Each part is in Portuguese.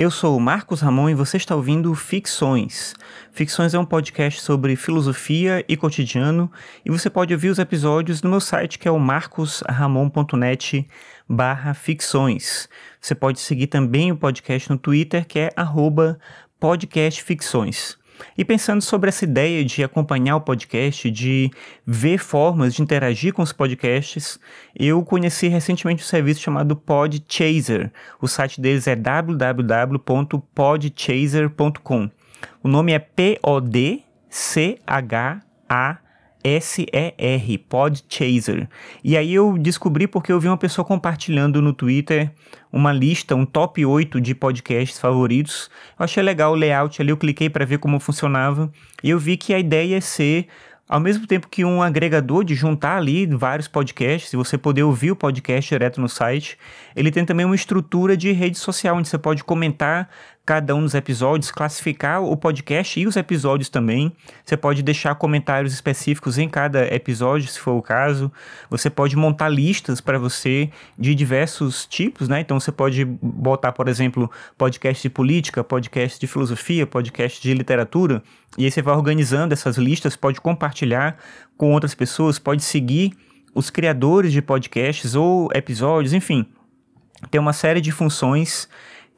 Eu sou o Marcos Ramon e você está ouvindo Ficções. Ficções é um podcast sobre filosofia e cotidiano e você pode ouvir os episódios no meu site que é o marcosramon.net barra ficções. Você pode seguir também o podcast no Twitter que é arroba podcastficções. E pensando sobre essa ideia de acompanhar o podcast, de ver formas de interagir com os podcasts, eu conheci recentemente um serviço chamado Podchaser. O site deles é www.podchaser.com. O nome é P-O-D-C-H-A S-E-R, Podchaser. E aí eu descobri porque eu vi uma pessoa compartilhando no Twitter uma lista, um top 8 de podcasts favoritos. Eu achei legal o layout ali, eu cliquei para ver como funcionava e eu vi que a ideia é ser ao mesmo tempo que um agregador de juntar ali vários podcasts e você poder ouvir o podcast direto no site, ele tem também uma estrutura de rede social onde você pode comentar cada um dos episódios, classificar o podcast e os episódios também. Você pode deixar comentários específicos em cada episódio, se for o caso. Você pode montar listas para você de diversos tipos, né? Então você pode botar, por exemplo, podcast de política, podcast de filosofia, podcast de literatura, e aí você vai organizando essas listas, pode compartilhar com outras pessoas, pode seguir os criadores de podcasts ou episódios, enfim. Tem uma série de funções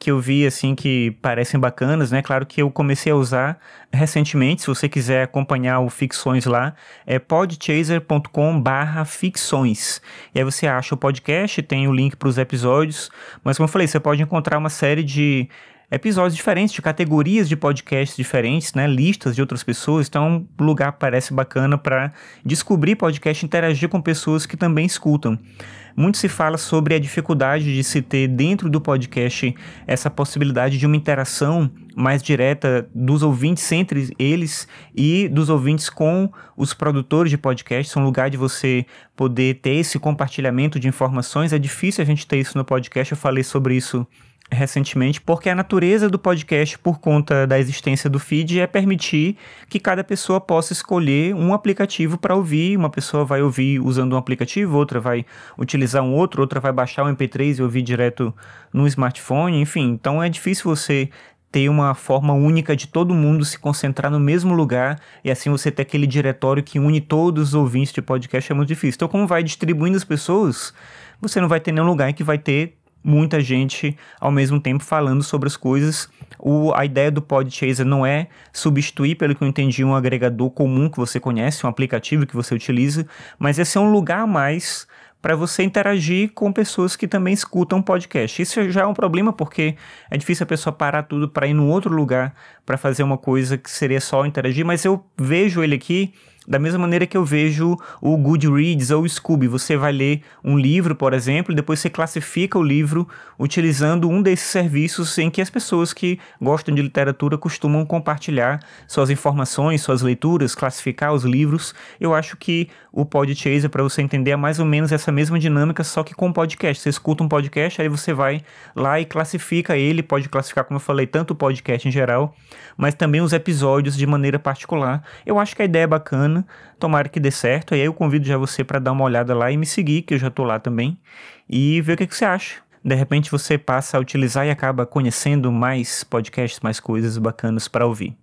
que eu vi assim que parecem bacanas, né? Claro que eu comecei a usar recentemente, se você quiser acompanhar o Ficções lá, é podchaser.com/ficções. E aí você acha o podcast, tem o link para os episódios, mas como eu falei, você pode encontrar uma série de episódios diferentes, de categorias de podcasts diferentes, né? Listas de outras pessoas. Então, o lugar parece bacana para descobrir podcast, interagir com pessoas que também escutam. Muito se fala sobre a dificuldade de se ter dentro do podcast essa possibilidade de uma interação mais direta dos ouvintes entre eles e dos ouvintes com os produtores de podcast. É um lugar de você poder ter esse compartilhamento de informações. É difícil a gente ter isso no podcast. Eu falei sobre isso recentemente, porque a natureza do podcast, por conta da existência do feed, é permitir que cada pessoa possa escolher um aplicativo para ouvir. Uma pessoa vai ouvir usando um aplicativo, outra vai utilizar um outro, outra vai baixar o um MP3 e ouvir direto no smartphone, enfim. Então é difícil você ter uma forma única de todo mundo se concentrar no mesmo lugar e assim você ter aquele diretório que une todos os ouvintes de podcast é muito difícil. Então, como vai distribuindo as pessoas, você não vai ter nenhum lugar em que vai ter muita gente ao mesmo tempo falando sobre as coisas. O, a ideia do Podchaser não é substituir, pelo que eu entendi, um agregador comum que você conhece, um aplicativo que você utiliza, mas é ser um lugar a mais para você interagir com pessoas que também escutam podcast. Isso já é um problema porque é difícil a pessoa parar tudo para ir num outro lugar para fazer uma coisa que seria só interagir, mas eu vejo ele aqui da mesma maneira que eu vejo o Goodreads ou o Scooby, você vai ler um livro, por exemplo, e depois você classifica o livro utilizando um desses serviços em que as pessoas que gostam de literatura costumam compartilhar suas informações, suas leituras, classificar os livros. Eu acho que o Podchaser, para você entender, é mais ou menos essa mesma dinâmica, só que com podcast. Você escuta um podcast, aí você vai lá e classifica ele, pode classificar, como eu falei, tanto o podcast em geral, mas também os episódios de maneira particular. Eu acho que a ideia é bacana bacana. Tomara que dê certo. E aí eu convido já você para dar uma olhada lá e me seguir, que eu já tô lá também, e ver o que, que você acha. De repente você passa a utilizar e acaba conhecendo mais podcasts, mais coisas bacanas para ouvir.